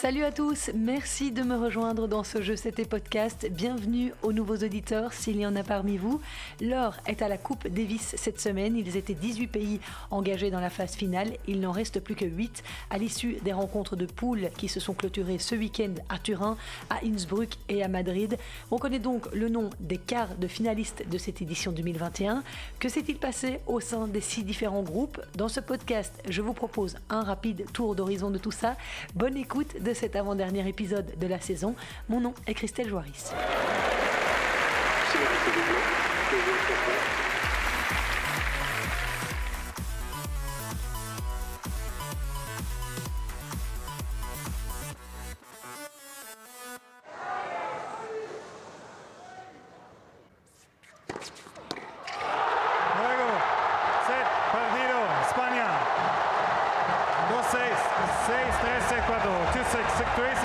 Salut à tous, merci de me rejoindre dans ce jeu C'était podcast. Bienvenue aux nouveaux auditeurs s'il y en a parmi vous. L'heure est à la Coupe Davis cette semaine. Ils étaient 18 pays engagés dans la phase finale. Il n'en reste plus que 8 à l'issue des rencontres de poules qui se sont clôturées ce week-end à Turin, à Innsbruck et à Madrid. On connaît donc le nom des quarts de finalistes de cette édition 2021. Que s'est-il passé au sein des six différents groupes? Dans ce podcast, je vous propose un rapide tour d'horizon de tout ça. Bonne écoute cet avant-dernier épisode de la saison. Mon nom est Christelle Joaris. three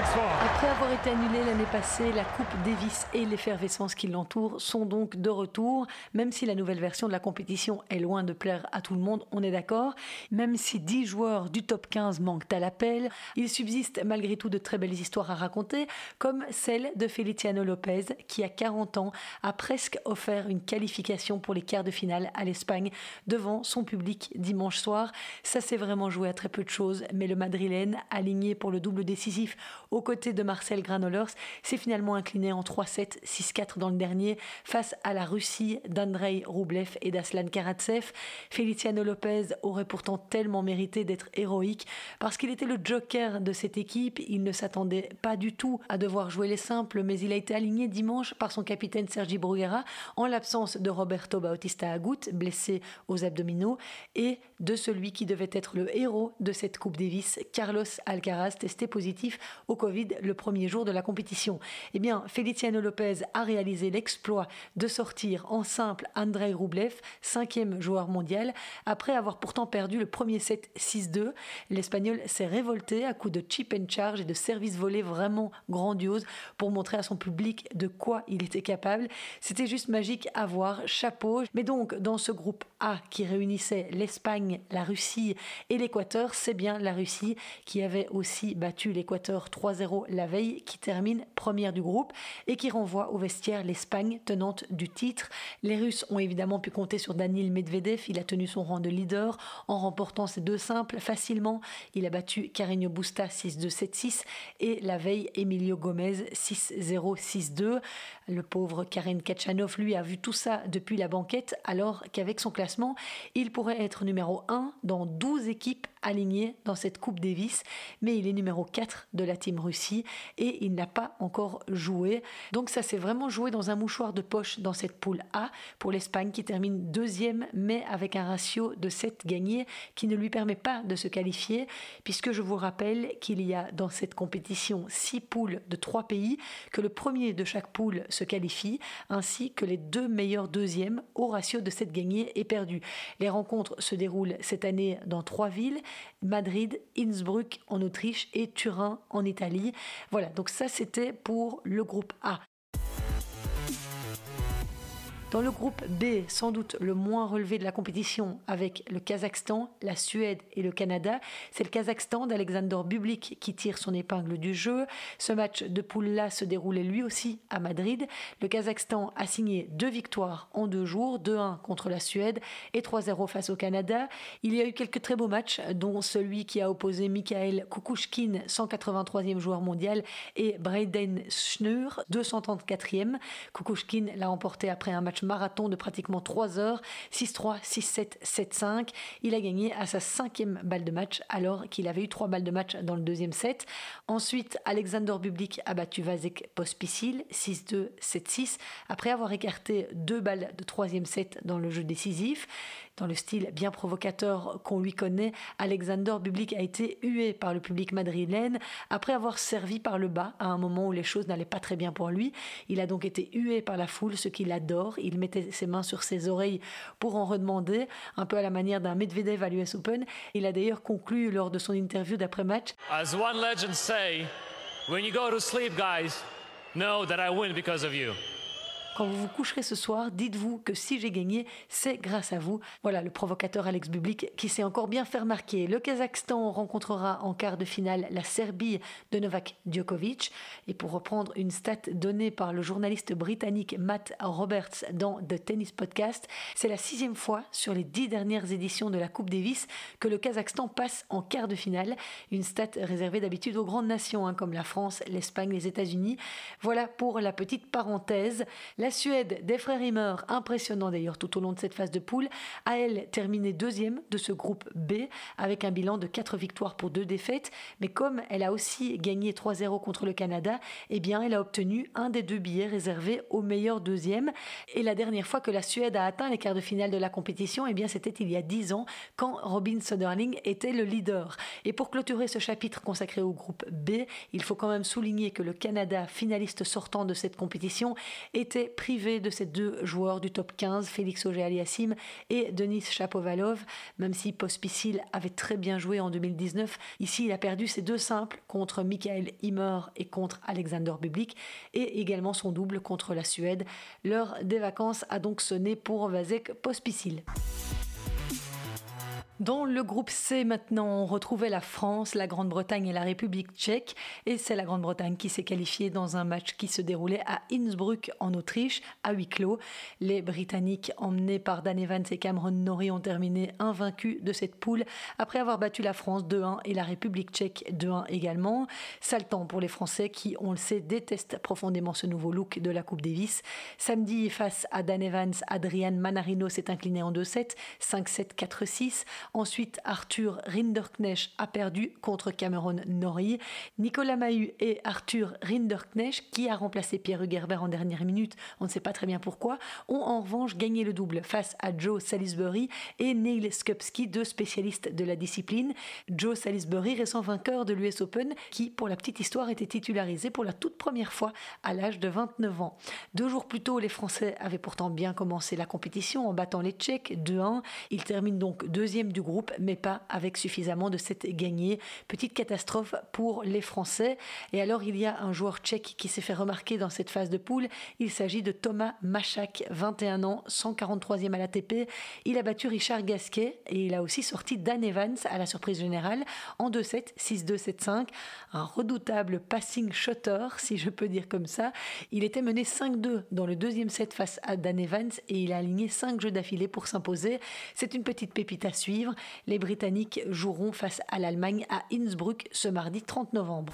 été annulée l'année passée, la Coupe Davis et l'effervescence qui l'entoure sont donc de retour, même si la nouvelle version de la compétition est loin de plaire à tout le monde, on est d'accord. Même si 10 joueurs du top 15 manquent à l'appel, il subsiste malgré tout de très belles histoires à raconter, comme celle de Feliciano Lopez, qui à 40 ans a presque offert une qualification pour les quarts de finale à l'Espagne devant son public dimanche soir. Ça s'est vraiment joué à très peu de choses, mais le Madrilène, aligné pour le double décisif aux côtés de Marcel Granollers s'est finalement incliné en 3-7, 6-4 dans le dernier face à la Russie d'Andrei Roublev et d'Aslan Karatsev. Feliciano Lopez aurait pourtant tellement mérité d'être héroïque parce qu'il était le joker de cette équipe. Il ne s'attendait pas du tout à devoir jouer les simples, mais il a été aligné dimanche par son capitaine Sergi Bruguera en l'absence de Roberto Bautista Agut, blessé aux abdominaux, et de celui qui devait être le héros de cette Coupe Davis, Carlos Alcaraz, testé positif au Le premier jour de la compétition. Eh bien, Feliciano Lopez a réalisé l'exploit de sortir en simple Andrei Roublev, cinquième joueur mondial, après avoir pourtant perdu le premier set 6-2. L'Espagnol s'est révolté à coups de chip and charge et de service volé vraiment grandiose pour montrer à son public de quoi il était capable. C'était juste magique à voir, chapeau. Mais donc, dans ce groupe A qui réunissait l'Espagne, la Russie et l'Équateur, c'est bien la Russie qui avait aussi battu l'Équateur 3-0 la veille qui termine première du groupe et qui renvoie au vestiaire l'Espagne tenante du titre. Les Russes ont évidemment pu compter sur Daniil Medvedev, il a tenu son rang de leader en remportant ses deux simples facilement. Il a battu Carreño Busta 6-2, 7-6 et la veille Emilio Gomez 6-0, 6-2. Le pauvre Karen Kachanov, lui, a vu tout ça depuis la banquette alors qu'avec son classement, il pourrait être numéro 1 dans 12 équipes alignées dans cette Coupe Davis, mais il est numéro 4 de la Team Russie et il n'a pas encore joué. Donc ça s'est vraiment joué dans un mouchoir de poche dans cette poule A pour l'Espagne qui termine deuxième mais avec un ratio de 7 gagnés qui ne lui permet pas de se qualifier puisque je vous rappelle qu'il y a dans cette compétition 6 poules de 3 pays, que le premier de chaque poule se qualifie ainsi que les deux meilleurs deuxièmes au ratio de 7 gagnés et perdus. Les rencontres se déroulent cette année dans trois villes, Madrid, Innsbruck en Autriche et Turin en Italie. Voilà, donc ça c'était pour le groupe A. Dans le groupe B, sans doute le moins relevé de la compétition, avec le Kazakhstan, la Suède et le Canada, c'est le Kazakhstan d'Alexander Bublik qui tire son épingle du jeu. Ce match de poule-là se déroulait lui aussi à Madrid. Le Kazakhstan a signé deux victoires en deux jours, 2-1 contre la Suède et 3-0 face au Canada. Il y a eu quelques très beaux matchs, dont celui qui a opposé Mikhail Kukushkin, 183e joueur mondial, et Braden Schnur, 234e. Kukushkin l'a emporté après un match marathon de pratiquement 3 heures, 6-3, 6-7, 7-5. Il a gagné à sa cinquième balle de match alors qu'il avait eu trois balles de match dans le deuxième set. Ensuite, Alexander Bublik a battu Vasek Pospisil 6-2, 7-6 après avoir écarté deux balles de troisième set dans le jeu décisif. Dans le style bien provocateur qu'on lui connaît, Alexander Bublik a été hué par le public madrilène après avoir servi par le bas à un moment où les choses n'allaient pas très bien pour lui. Il a donc été hué par la foule, ce qu'il adore. Il mettait ses mains sur ses oreilles pour en redemander, un peu à la manière d'un Medvedev à l'US Open. Il a d'ailleurs conclu lors de son interview d'après-match. As one legend 'When you go to sleep, guys, know that I win because of you." As one legend say, when you go to sleep, guys, know that I win because of you." Quand vous vous coucherez ce soir, dites-vous que si j'ai gagné, c'est grâce à vous. Voilà le provocateur Alex Bublik qui s'est encore bien fait remarquer. Le Kazakhstan rencontrera en quart de finale la Serbie de Novak Djokovic. Et pour reprendre une stat donnée par le journaliste britannique Matt Roberts dans The Tennis Podcast, c'est la sixième fois sur les dix dernières éditions de la Coupe Davis que le Kazakhstan passe en quart de finale. Une stat réservée d'habitude aux grandes nations hein, comme la France, l'Espagne, les États-Unis. Voilà pour la petite parenthèse. La Suède des frères Himmer, impressionnant d'ailleurs tout au long de cette phase de poule, a elle terminé deuxième de ce groupe B avec un bilan de 4 victoires pour 2 défaites. Mais comme elle a aussi gagné 3-0 contre le Canada, eh bien elle a obtenu un des deux billets réservés au meilleur deuxième. Et la dernière fois que la Suède a atteint les quarts de finale de la compétition, eh bien c'était il y a 10 ans quand Robin Soderling était le leader. Et pour clôturer ce chapitre consacré au groupe B, il faut quand même souligner que le Canada, finaliste sortant de cette compétition, était privé de ses deux joueurs du top 15, Félix Auger-Aliassime et Denis Chapovalov, même si Pospisil avait très bien joué en 2019. Ici, il a perdu ses deux simples contre Michael Himmer et contre Alexander Bublik, et également son double contre la Suède. L'heure des vacances a donc sonné pour Vasek Pospisil. Dans le groupe C maintenant, on retrouvait la France, la Grande-Bretagne et la République tchèque. Et c'est la Grande-Bretagne qui s'est qualifiée dans un match qui se déroulait à Innsbruck en Autriche, à huis clos. Les Britanniques, emmenés par Dan Evans et Cameron Norrie, ont terminé invaincus de cette poule après avoir battu la France 2-1 et la République tchèque 2-1 également. Sale temps pour les Français qui, on le sait, détestent profondément ce nouveau look de la Coupe Davis. Samedi, face à Dan Evans, Adrian Manarino s'est incliné en 2-7, 5-7, 4-6. Ensuite, Arthur Rinderknecht a perdu contre Cameron Norrie. Nicolas Mahut et Arthur Rinderknecht, qui a remplacé Pierre Hugerbert en dernière minute, on ne sait pas très bien pourquoi, ont en revanche gagné le double face à Joe Salisbury et Neil Skupski, deux spécialistes de la discipline. Joe Salisbury, récent vainqueur de l'US Open, qui, pour la petite histoire, était titularisé pour la toute première fois à l'âge de 29 ans. Deux jours plus tôt, les Français avaient pourtant bien commencé la compétition en battant les Tchèques 2-1. Ils terminent donc deuxième du groupe, mais pas avec suffisamment de cette gagnée. Petite catastrophe pour les Français. Et alors, il y a un joueur tchèque qui s'est fait remarquer dans cette phase de poule. Il s'agit de Thomas Machak, 21 ans, 143e à l'ATP. Il a battu Richard Gasquet et il a aussi sorti Dan Evans à la surprise générale en 2-7, 6-2, 7-5. Un redoutable passing shotter, si je peux dire comme ça. Il était mené 5-2 dans le deuxième set face à Dan Evans et il a aligné 5 jeux d'affilée pour s'imposer. C'est une petite pépite à suivre. Les Britanniques joueront face à l'Allemagne à Innsbruck ce mardi 30 novembre.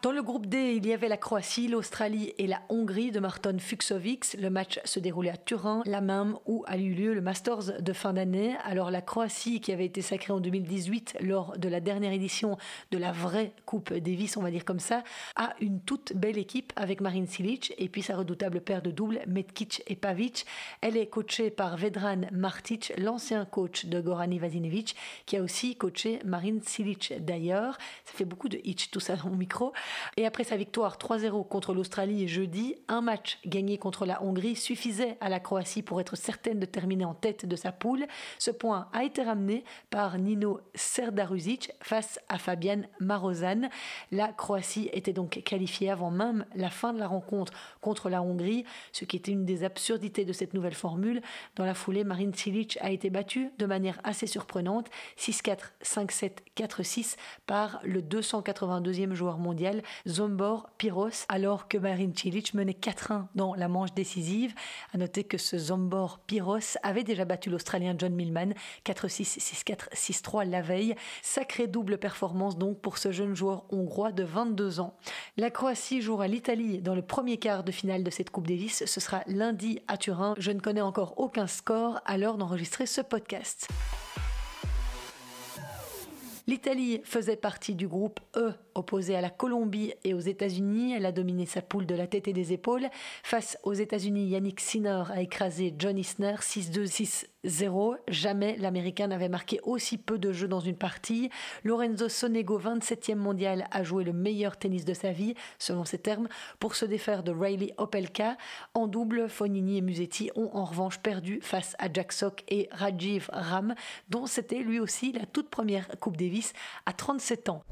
Dans le groupe D, il y avait la Croatie, l'Australie et la Hongrie de Marton Fuxovics. Le match se déroulait à Turin, la même où a eu lieu le Masters de fin d'année. Alors la Croatie, qui avait été sacrée en 2018 lors de la dernière édition de la vraie Coupe Davis, on va dire comme ça, a une toute belle équipe avec Marin Cilic et puis sa redoutable paire de doubles, Metkic et Pavic. Elle est coachée par Vedran Martic, l'ancien coach de Goran Ivanisevic, qui a aussi coaché Marin Cilic d'ailleurs. Ça fait beaucoup de hitch tout ça dans mon micro. Et après sa victoire 3-0 contre l'Australie jeudi, un match gagné contre la Hongrie suffisait à la Croatie pour être certaine de terminer en tête de sa poule. Ce point a été ramené par Nino Serdaruzic face à Fabian Marozan. La Croatie était donc qualifiée avant même la fin de la rencontre contre la Hongrie, ce qui était une des absurdités de cette nouvelle formule. Dans la foulée, Marin Cilic a été battu de manière assez surprenante, 6-4, 5-7, 4-6 par le 282e joueur mondial Zombor Piros, alors que Marin Cilic menait 4-1 dans la manche décisive. À noter que ce Zombor Piros avait déjà battu l'Australien John Millman 4-6, 6-4, 6-3 la veille. Sacrée double performance donc pour ce jeune joueur hongrois de 22 ans. La Croatie jouera l'Italie dans le premier quart de finale de cette Coupe Davis. Ce sera lundi à Turin. Je ne connais encore aucun score à l'heure d'enregistrer ce podcast. L'Italie faisait partie du groupe E, opposé à la Colombie et aux États-Unis. Elle a dominé sa poule de la tête et des épaules. Face aux États-Unis, Yannick Sinner a écrasé John Isner 6-2, 6-0. Jamais l'Américain n'avait marqué aussi peu de jeux dans une partie. Lorenzo Sonego, 27e mondial, a joué le meilleur tennis de sa vie, selon ses termes, pour se défaire de Riley Opelka. En double, Fonini et Musetti ont en revanche perdu face à Jack Sock et Rajiv Ram, dont c'était lui aussi la toute première Coupe Davis À 37 ans.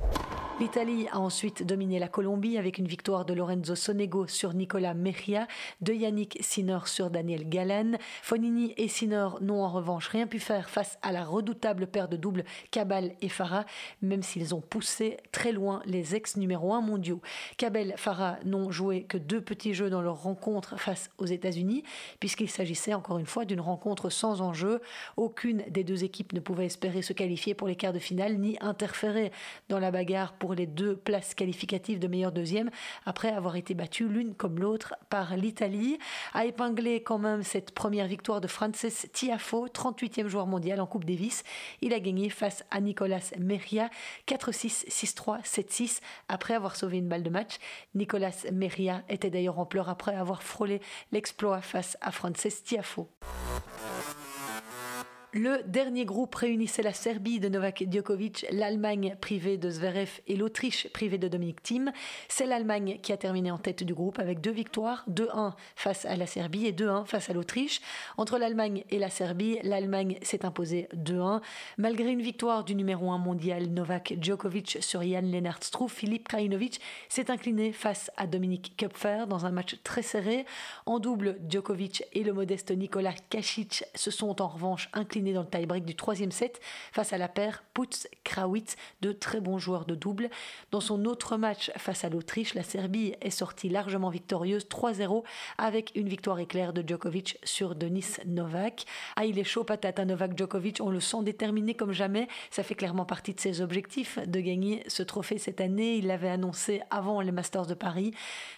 L'Italie a ensuite dominé la Colombie avec une victoire de Lorenzo Sonego sur Nicolas Mejia, de Yannick Sinner sur Daniel Galen. Fonini et Sinner n'ont en revanche rien pu faire face à la redoutable paire de doubles Cabal et Farah, même s'ils ont poussé très loin les ex numéro 1 mondiaux. Cabal et Farah n'ont joué que deux petits jeux dans leur rencontre face aux États-Unis, puisqu'il s'agissait encore une fois d'une rencontre sans enjeu. Aucune des deux équipes ne pouvait espérer se qualifier pour les quarts de finale ni interférer dans la bagarre pour les deux places qualificatives de meilleur deuxième après avoir été battues l'une comme l'autre par l'Italie. A épinglé quand même cette première victoire de Frances Tiafo, 38e joueur mondial en Coupe Davis. Il a gagné face à Nicolas Meria 4-6, 6-3, 7-6 après avoir sauvé une balle de match. Nicolas Meria était d'ailleurs en pleurs après avoir frôlé l'exploit face à Frances Tiafo. Le dernier groupe réunissait la Serbie de Novak Djokovic, l'Allemagne privée de Zverev et l'Autriche privée de Dominic Thiem. C'est l'Allemagne qui a terminé en tête du groupe avec deux victoires, 2-1 face à la Serbie et 2-1 face à l'Autriche. Entre l'Allemagne et la Serbie, l'Allemagne s'est imposée 2-1. Malgré une victoire du numéro 1 mondial Novak Djokovic sur Jan Lennart Struff, Philippe Krajinovic s'est incliné face à Dominic Köpfer dans un match très serré. En double, Djokovic et le modeste Nicolas Kacic se sont en revanche inclinés dans le tie-break du troisième set face à la paire Putz-Krawitz, de très bons joueurs de double. Dans son autre match face à l'Autriche, la Serbie est sortie largement victorieuse 3-0 avec une victoire éclair de Djokovic sur Denis Novak. Ah, il est chaud patate Novak Djokovic, on le sent déterminé comme jamais. Ça fait clairement partie de ses objectifs de gagner ce trophée cette année. Il l'avait annoncé avant les Masters de Paris.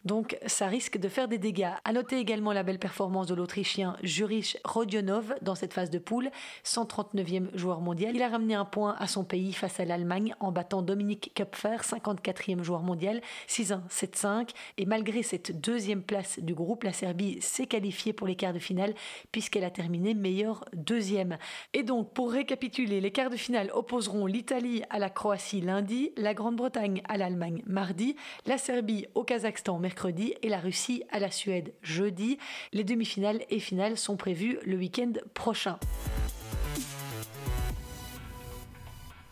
Donc ça risque de faire des dégâts. À noter également la belle performance de l'Autrichien Jurich Rodionov dans cette phase de poule. 139e joueur mondial. Il a ramené un point à son pays face à l'Allemagne en battant Dominique Köpfer, 54e joueur mondial, 6-1, 7-5. Et malgré cette deuxième place du groupe, la Serbie s'est qualifiée pour les quarts de finale puisqu'elle a terminé meilleure deuxième. Et donc, pour récapituler, les quarts de finale opposeront l'Italie à la Croatie lundi, la Grande-Bretagne à l'Allemagne mardi, la Serbie au Kazakhstan mercredi et la Russie à la Suède jeudi. Les demi-finales et finales sont prévues le week-end prochain.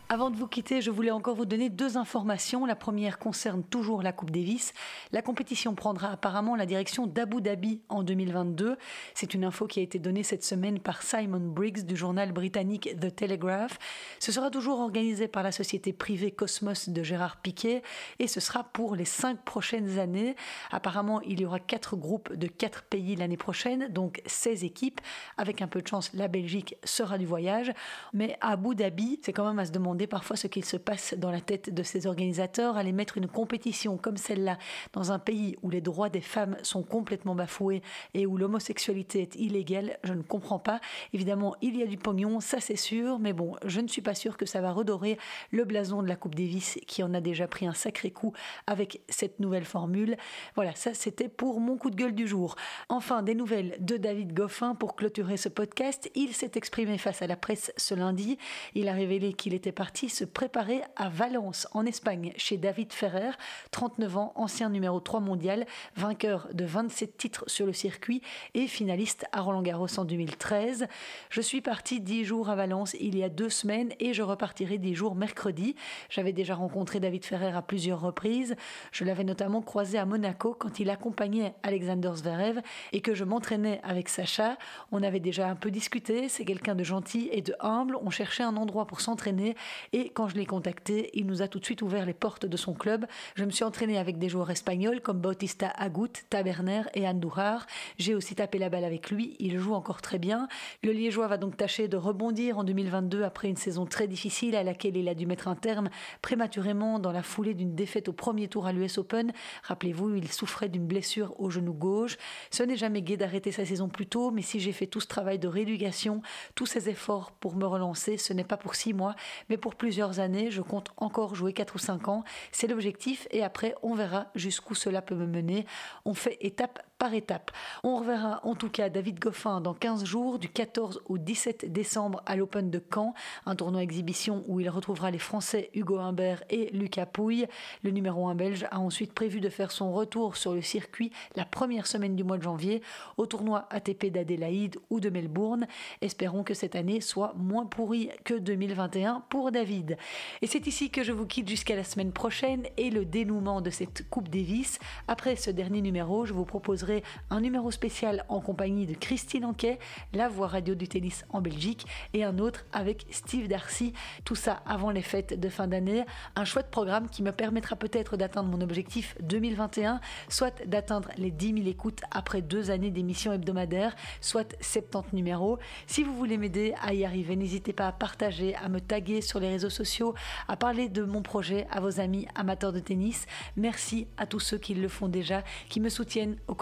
Avant de vous quitter, je voulais encore vous donner deux informations. La première concerne toujours la Coupe Davis. La compétition prendra apparemment la direction d'Abu Dhabi en 2022. C'est une info qui a été donnée cette semaine par Simon Briggs du journal britannique The Telegraph. Ce sera toujours organisé par la société privée Cosmos de Gérard Piquet et ce sera pour les cinq prochaines années. Apparemment, il y aura quatre groupes de quatre pays l'année prochaine, donc 16 équipes. Avec un peu de chance, la Belgique sera du voyage. Mais Abu Dhabi, c'est quand même à se demander parfois ce qu'il se passe dans la tête de ces organisateurs, aller mettre une compétition comme celle-là dans un pays où les droits des femmes sont complètement bafoués et où l'homosexualité est illégale, je ne comprends pas. Évidemment, il y a du pognon, ça c'est sûr, mais bon, je ne suis pas sûre que ça va redorer le blason de la Coupe Davis qui en a déjà pris un sacré coup avec cette nouvelle formule. Voilà, ça c'était pour mon coup de gueule du jour. Enfin, des nouvelles de David Goffin pour clôturer ce podcast. Il s'est exprimé face à la presse ce lundi. Il a révélé qu'il était parti se préparer à Valence, en Espagne, chez David Ferrer, 39 ans, ancien numéro 3 mondial, vainqueur de 27 titres sur le circuit et finaliste à Roland Garros en 2013. Je suis parti 10 jours à Valence il y a deux semaines et je repartirai 10 jours mercredi. J'avais déjà rencontré David Ferrer à plusieurs reprises. Je l'avais notamment croisé à Monaco quand il accompagnait Alexander Zverev et que je m'entraînais avec Sacha. On avait déjà un peu discuté. C'est quelqu'un de gentil et de humble. On cherchait un endroit pour s'entraîner et quand je l'ai contacté, il nous a tout de suite ouvert les portes de son club. Je me suis entraîné avec des joueurs espagnols comme Bautista Agut, Taberner et Andújar. J'ai aussi tapé la balle avec lui. Il joue encore très bien. Le Liégeois va donc tâcher de rebondir en 2022 après une saison très difficile à laquelle il a dû mettre un terme prématurément dans la foulée d'une défaite au premier tour à l'US Open. Rappelez-vous, il souffrait d'une blessure au genou gauche. Ce n'est jamais gai d'arrêter sa saison plus tôt, mais si j'ai fait tout ce travail de rééducation, tous ces efforts pour me relancer, ce n'est pas pour six mois, mais pour plusieurs années. Je compte encore jouer 4 ou 5 ans. C'est l'objectif et après, on verra jusqu'où cela peut me mener. On fait étape par étapes. On reverra en tout cas David Goffin dans 15 jours, du 14 au 17 décembre à l'Open de Caen, un tournoi exhibition où il retrouvera les Français Hugo Humbert et Lucas Pouille. Le numéro 1 belge a ensuite prévu de faire son retour sur le circuit la première semaine du mois de janvier au tournoi ATP d'Adélaïde ou de Melbourne. Espérons que cette année soit moins pourrie que 2021 pour David. Et c'est ici que je vous quitte jusqu'à la semaine prochaine et le dénouement de cette Coupe Davis. Après ce dernier numéro, je vous proposerai un numéro spécial en compagnie de Christine Anquet, la voix radio du tennis en Belgique, et un autre avec Steve Darcy. Tout ça avant les fêtes de fin d'année. Un chouette programme qui me permettra peut-être d'atteindre mon objectif 2021, soit d'atteindre les 10 000 écoutes après deux années d'émissions hebdomadaires, soit 70 numéros. Si vous voulez m'aider à y arriver, n'hésitez pas à partager, à me taguer sur les réseaux sociaux, à parler de mon projet à vos amis amateurs de tennis. Merci à tous ceux qui le font déjà, qui me soutiennent au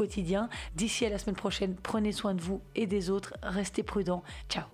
D'ici à la semaine prochaine, prenez soin de vous et des autres. Restez prudents. Ciao